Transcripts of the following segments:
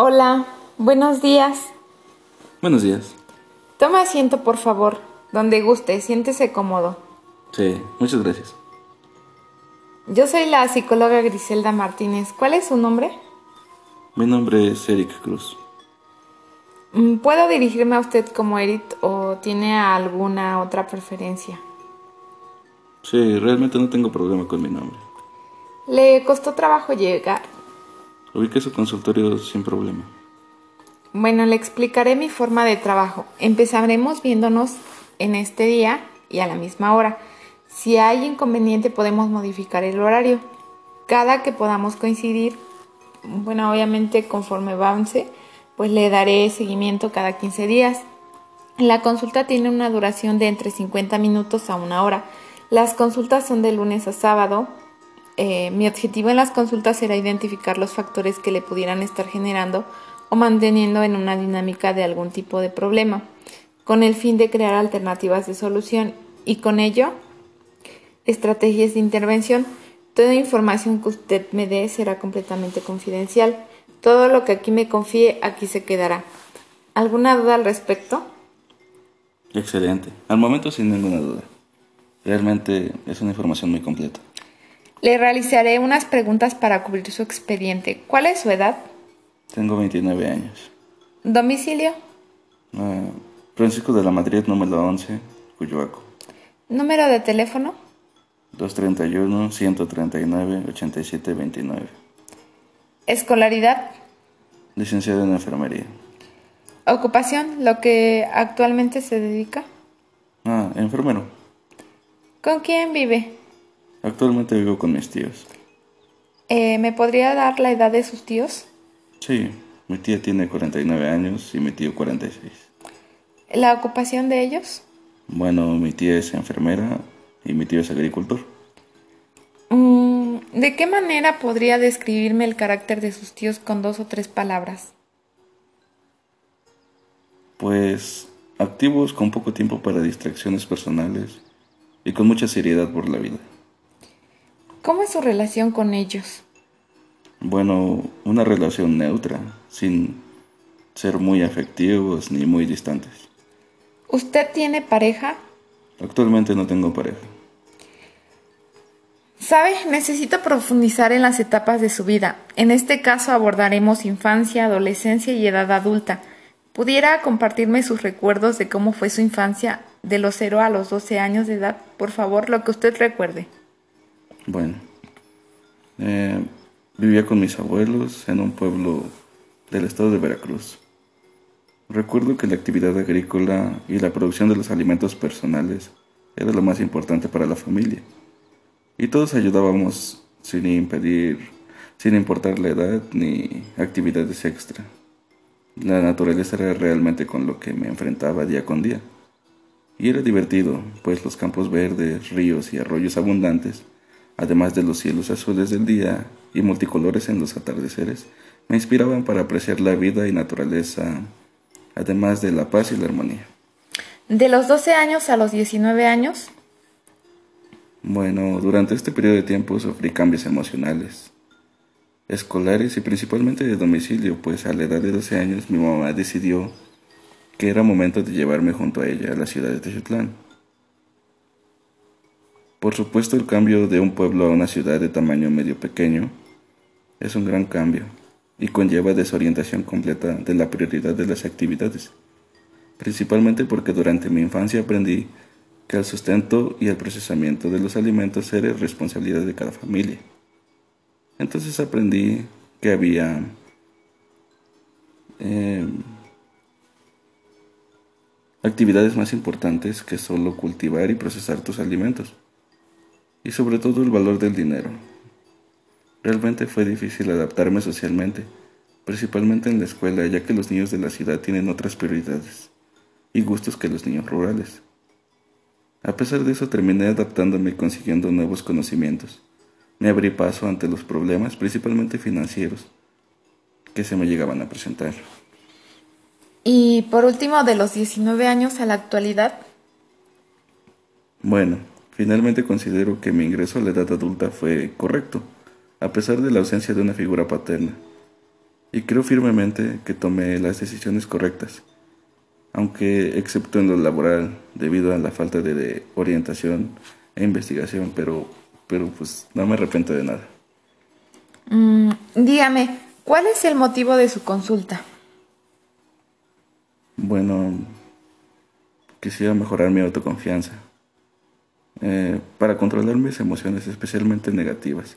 Hola, buenos días. Buenos días. Toma asiento, por favor, donde guste, siéntese cómodo. Sí, muchas gracias. Yo soy la psicóloga Griselda Martínez. ¿Cuál es su nombre? Mi nombre es Eric Cruz. Mm, ¿Puedo dirigirme a usted como Eric o tiene alguna otra preferencia? Sí, realmente no tengo problema con mi nombre. ¿Le costó trabajo llegar? Ubiqué su consultorio sin problema. Bueno, le explicaré mi forma de trabajo. Empezaremos viéndonos en este día y a la misma hora. Si hay inconveniente podemos modificar el horario. Cada que podamos coincidir, bueno, obviamente conforme avance, pues le daré seguimiento cada 15 días. La consulta tiene una duración de entre 50 minutos a una hora. Las consultas son de lunes a sábado. Eh, mi objetivo en las consultas será identificar los factores que le pudieran estar generando o manteniendo en una dinámica de algún tipo de problema, con el fin de crear alternativas de solución y con ello estrategias de intervención. Toda información que usted me dé será completamente confidencial. Todo lo que aquí me confíe aquí se quedará. ¿Alguna duda al respecto? Excelente. Al momento sin ninguna duda. Realmente es una información muy completa. Le realizaré unas preguntas para cubrir su expediente. ¿Cuál es su edad? Tengo 29 años. ¿Domicilio? Ah, Francisco de la Madrid, número 11, Cuyoaco. ¿Número de teléfono? 231-139-8729. ¿Escolaridad? Licenciado en enfermería. ¿Ocupación? ¿Lo que actualmente se dedica? Ah, enfermero. ¿Con quién vive? Actualmente vivo con mis tíos. Eh, ¿Me podría dar la edad de sus tíos? Sí, mi tía tiene 49 años y mi tío 46. ¿La ocupación de ellos? Bueno, mi tía es enfermera y mi tío es agricultor. Mm, ¿De qué manera podría describirme el carácter de sus tíos con dos o tres palabras? Pues activos con poco tiempo para distracciones personales y con mucha seriedad por la vida. ¿Cómo es su relación con ellos? Bueno, una relación neutra, sin ser muy afectivos ni muy distantes. ¿Usted tiene pareja? Actualmente no tengo pareja. Sabe, necesito profundizar en las etapas de su vida. En este caso abordaremos infancia, adolescencia y edad adulta. ¿Pudiera compartirme sus recuerdos de cómo fue su infancia de los 0 a los 12 años de edad? Por favor, lo que usted recuerde. Bueno, eh, vivía con mis abuelos en un pueblo del estado de Veracruz. Recuerdo que la actividad agrícola y la producción de los alimentos personales era lo más importante para la familia. Y todos ayudábamos sin impedir, sin importar la edad ni actividades extra. La naturaleza era realmente con lo que me enfrentaba día con día. Y era divertido, pues los campos verdes, ríos y arroyos abundantes, además de los cielos azules del día y multicolores en los atardeceres, me inspiraban para apreciar la vida y naturaleza, además de la paz y la armonía. ¿De los 12 años a los 19 años? Bueno, durante este periodo de tiempo sufrí cambios emocionales, escolares y principalmente de domicilio, pues a la edad de 12 años mi mamá decidió que era momento de llevarme junto a ella a la ciudad de Techotlán. Por supuesto, el cambio de un pueblo a una ciudad de tamaño medio pequeño es un gran cambio y conlleva desorientación completa de la prioridad de las actividades, principalmente porque durante mi infancia aprendí que el sustento y el procesamiento de los alimentos era responsabilidad de cada familia. Entonces aprendí que había eh, actividades más importantes que solo cultivar y procesar tus alimentos, y sobre todo el valor del dinero. Realmente fue difícil adaptarme socialmente, principalmente en la escuela, ya que los niños de la ciudad tienen otras prioridades y gustos que los niños rurales. A pesar de eso terminé adaptándome y consiguiendo nuevos conocimientos. Me abrí paso ante los problemas, principalmente financieros, que se me llegaban a presentar. Y por último, de los 19 años a la actualidad. Bueno, finalmente considero que mi ingreso a la edad adulta fue correcto, a pesar de la ausencia de una figura paterna. y creo firmemente que tomé las decisiones correctas, aunque excepto en lo laboral debido a la falta de, orientación e investigación, pero, pero pues no me arrepiento de nada. Mm, dígame, ¿cuál es el motivo de su consulta? Bueno, quisiera mejorar mi autoconfianza eh, para controlar mis emociones, especialmente negativas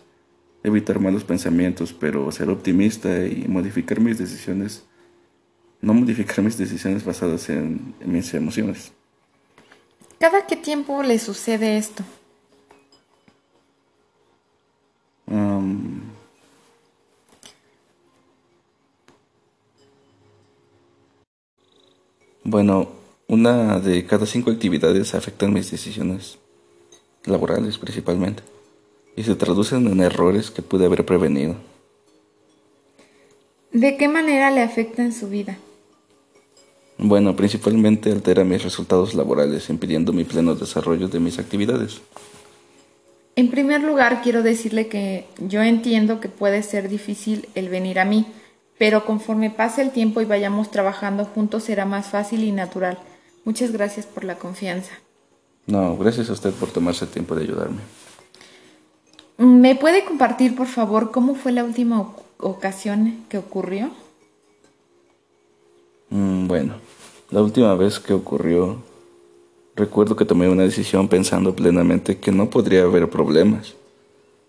evitar malos pensamientos, pero ser optimista y modificar mis decisiones, no modificar mis decisiones basadas en, mis emociones. ¿Cada qué tiempo le sucede esto? bueno, una de cada cinco actividades afectan mis decisiones laborales principalmente y se traducen en errores que pude haber prevenido. ¿De qué manera le afecta en su vida? Bueno, principalmente altera mis resultados laborales, impidiendo mi pleno desarrollo de mis actividades. En primer lugar, quiero decirle que yo entiendo que puede ser difícil el venir a mí, pero conforme pase el tiempo y vayamos trabajando juntos será más fácil y natural. Muchas gracias por la confianza. No, gracias a usted por tomarse el tiempo de ayudarme. ¿Me puede compartir, por favor, cómo fue la última ocasión que ocurrió? Mm, bueno, la última vez que ocurrió, recuerdo que tomé una decisión pensando plenamente que no podría haber problemas.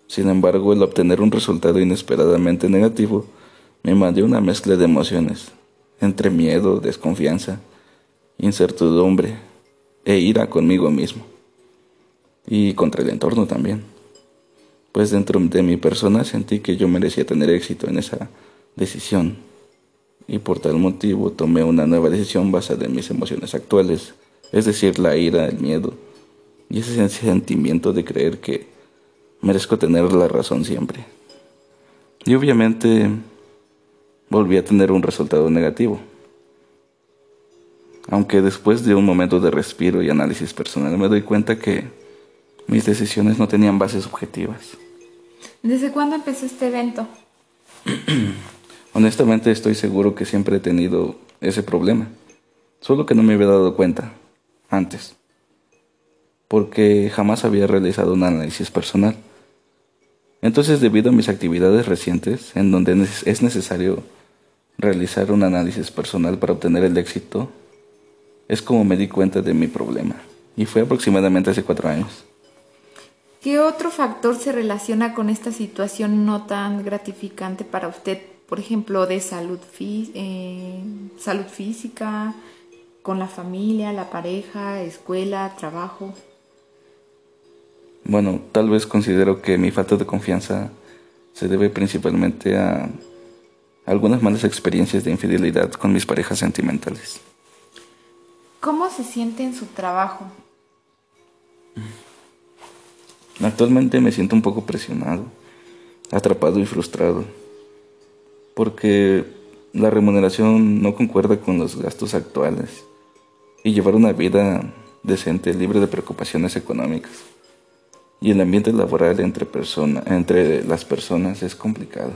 Sin embargo, el obtener un resultado inesperadamente negativo me mandó una mezcla de emociones, entre miedo, desconfianza, incertidumbre e ira conmigo mismo. Y contra el entorno también pues dentro de mi persona sentí que yo merecía tener éxito en esa decisión y por tal motivo tomé una nueva decisión basada en mis emociones actuales, es decir, la ira, el miedo y ese sentimiento de creer que merezco tener la razón siempre. Y obviamente volví a tener un resultado negativo. Aunque después de un momento de respiro y análisis personal me doy cuenta que mis decisiones no tenían bases objetivas. ¿Desde cuándo empezó este evento? Honestamente estoy seguro que siempre he tenido ese problema, solo que no me había dado cuenta antes, porque jamás había realizado un análisis personal. Entonces, debido a mis actividades recientes, en donde es necesario realizar un análisis personal para obtener el éxito, es como me di cuenta de mi problema, y fue aproximadamente hace cuatro años. ¿Qué otro factor se relaciona con esta situación no tan gratificante para usted? Por ejemplo, de salud, eh, salud física, con la familia, la pareja, escuela, trabajo. Bueno, tal vez considero que mi falta de confianza se debe principalmente a algunas malas experiencias de infidelidad con mis parejas sentimentales. ¿Cómo se siente en su trabajo? Actualmente me siento un poco presionado, atrapado y frustrado, porque la remuneración no concuerda con los gastos actuales y llevar una vida decente, libre de preocupaciones económicas. Y el ambiente laboral entre, entre las personas es complicado.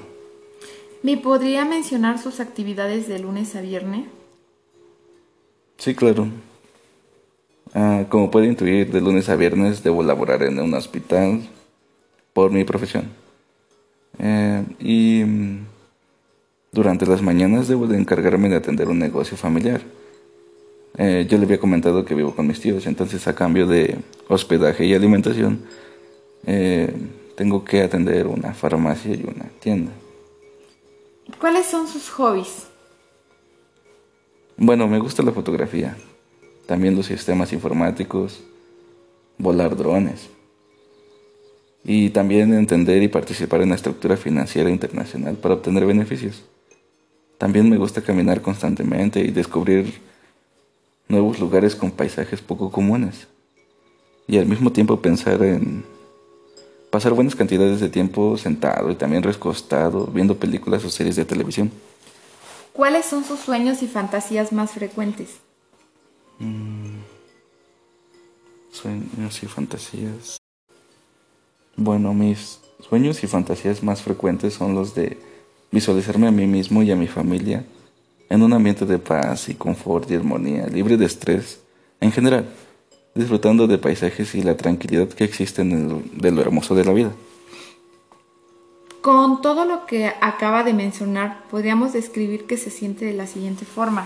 ¿Me podría mencionar sus actividades de lunes a viernes? Sí, claro. Ah, como puede intuir, de lunes a viernes debo laborar en un hospital por mi profesión. Eh, y mm, durante las mañanas debo de encargarme de atender un negocio familiar. Eh, yo le había comentado que vivo con mis tíos, entonces a cambio de hospedaje y alimentación, eh, tengo que atender una farmacia y una tienda. ¿Cuáles son sus hobbies? Bueno, me gusta la fotografía también los sistemas informáticos, volar drones y también entender y participar en la estructura financiera internacional para obtener beneficios. También me gusta caminar constantemente y descubrir nuevos lugares con paisajes poco comunes. Y al mismo tiempo pensar en pasar buenas cantidades de tiempo sentado y también recostado viendo películas o series de televisión. ¿Cuáles son sus sueños y fantasías más frecuentes? Mm. Sueños y fantasías. Bueno, mis sueños y fantasías más frecuentes son los de visualizarme a mí mismo y a mi familia en un ambiente de paz y confort y armonía, libre de estrés en general, disfrutando de paisajes y la tranquilidad que existe en de lo hermoso de la vida. Con todo lo que acaba de mencionar, podríamos describir que se siente de la siguiente forma.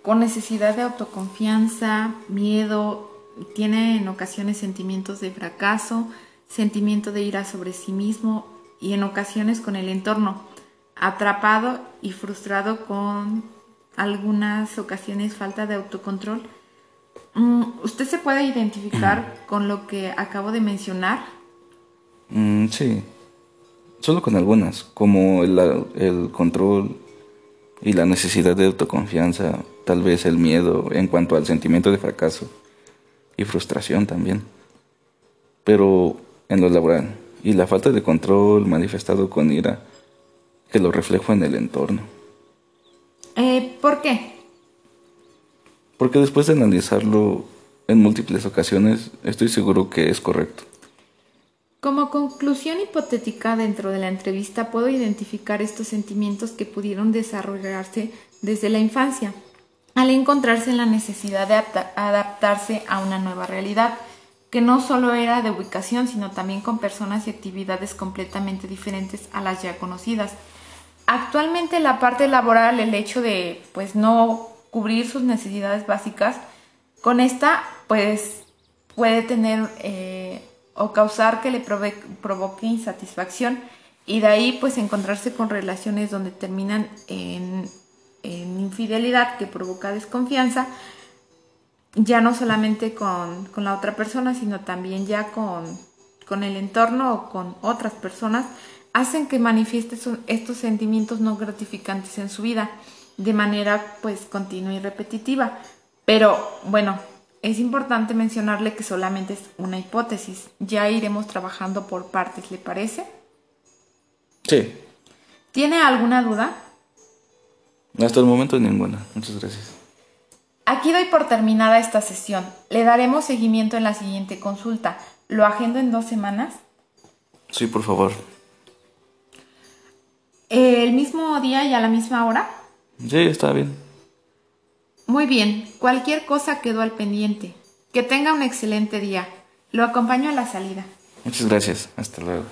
Con necesidad de autoconfianza, miedo, tiene en ocasiones sentimientos de fracaso, sentimiento de ira sobre sí mismo y en ocasiones con el entorno, atrapado y frustrado con algunas ocasiones falta de autocontrol. Mm, ¿Usted se puede identificar con lo que acabo de mencionar? Mm, sí, Solo con algunas, como el, el control y la necesidad de autoconfianza, tal vez el miedo en cuanto al sentimiento de fracaso y frustración también. Pero en lo laboral y la falta de control manifestado con ira que lo reflejo en el entorno. Eh, ¿Por qué? Porque después de analizarlo en múltiples ocasiones, estoy seguro que es correcto. Como conclusión hipotética dentro de la entrevista puedo identificar estos sentimientos que pudieron desarrollarse desde la infancia, al encontrarse en la necesidad de adaptarse a una nueva realidad, que no solo era de ubicación, sino también con personas y actividades completamente diferentes a las ya conocidas. Actualmente la parte laboral, el hecho de pues no cubrir sus necesidades básicas, con esta pues puede tener eh, o causar que le provoque insatisfacción y de ahí pues encontrarse con relaciones donde terminan en, infidelidad que provoca desconfianza, ya no solamente con, la otra persona, sino también ya con, con, el entorno o con otras personas, hacen que manifieste estos sentimientos no gratificantes en su vida de manera pues continua y repetitiva. Pero bueno, es importante mencionarle que solamente es una hipótesis. Ya iremos trabajando por partes, ¿le parece? Sí. ¿Tiene alguna duda? Hasta el momento ninguna. Muchas gracias. Aquí doy por terminada esta sesión. Le daremos seguimiento en la siguiente consulta. ¿Lo agendo en dos semanas? Sí, por favor. ¿El mismo día y a la misma hora? Sí, está bien. Muy bien, cualquier cosa quedó al pendiente. Que tenga un excelente día. Lo acompaño a la salida. Muchas gracias. Hasta luego.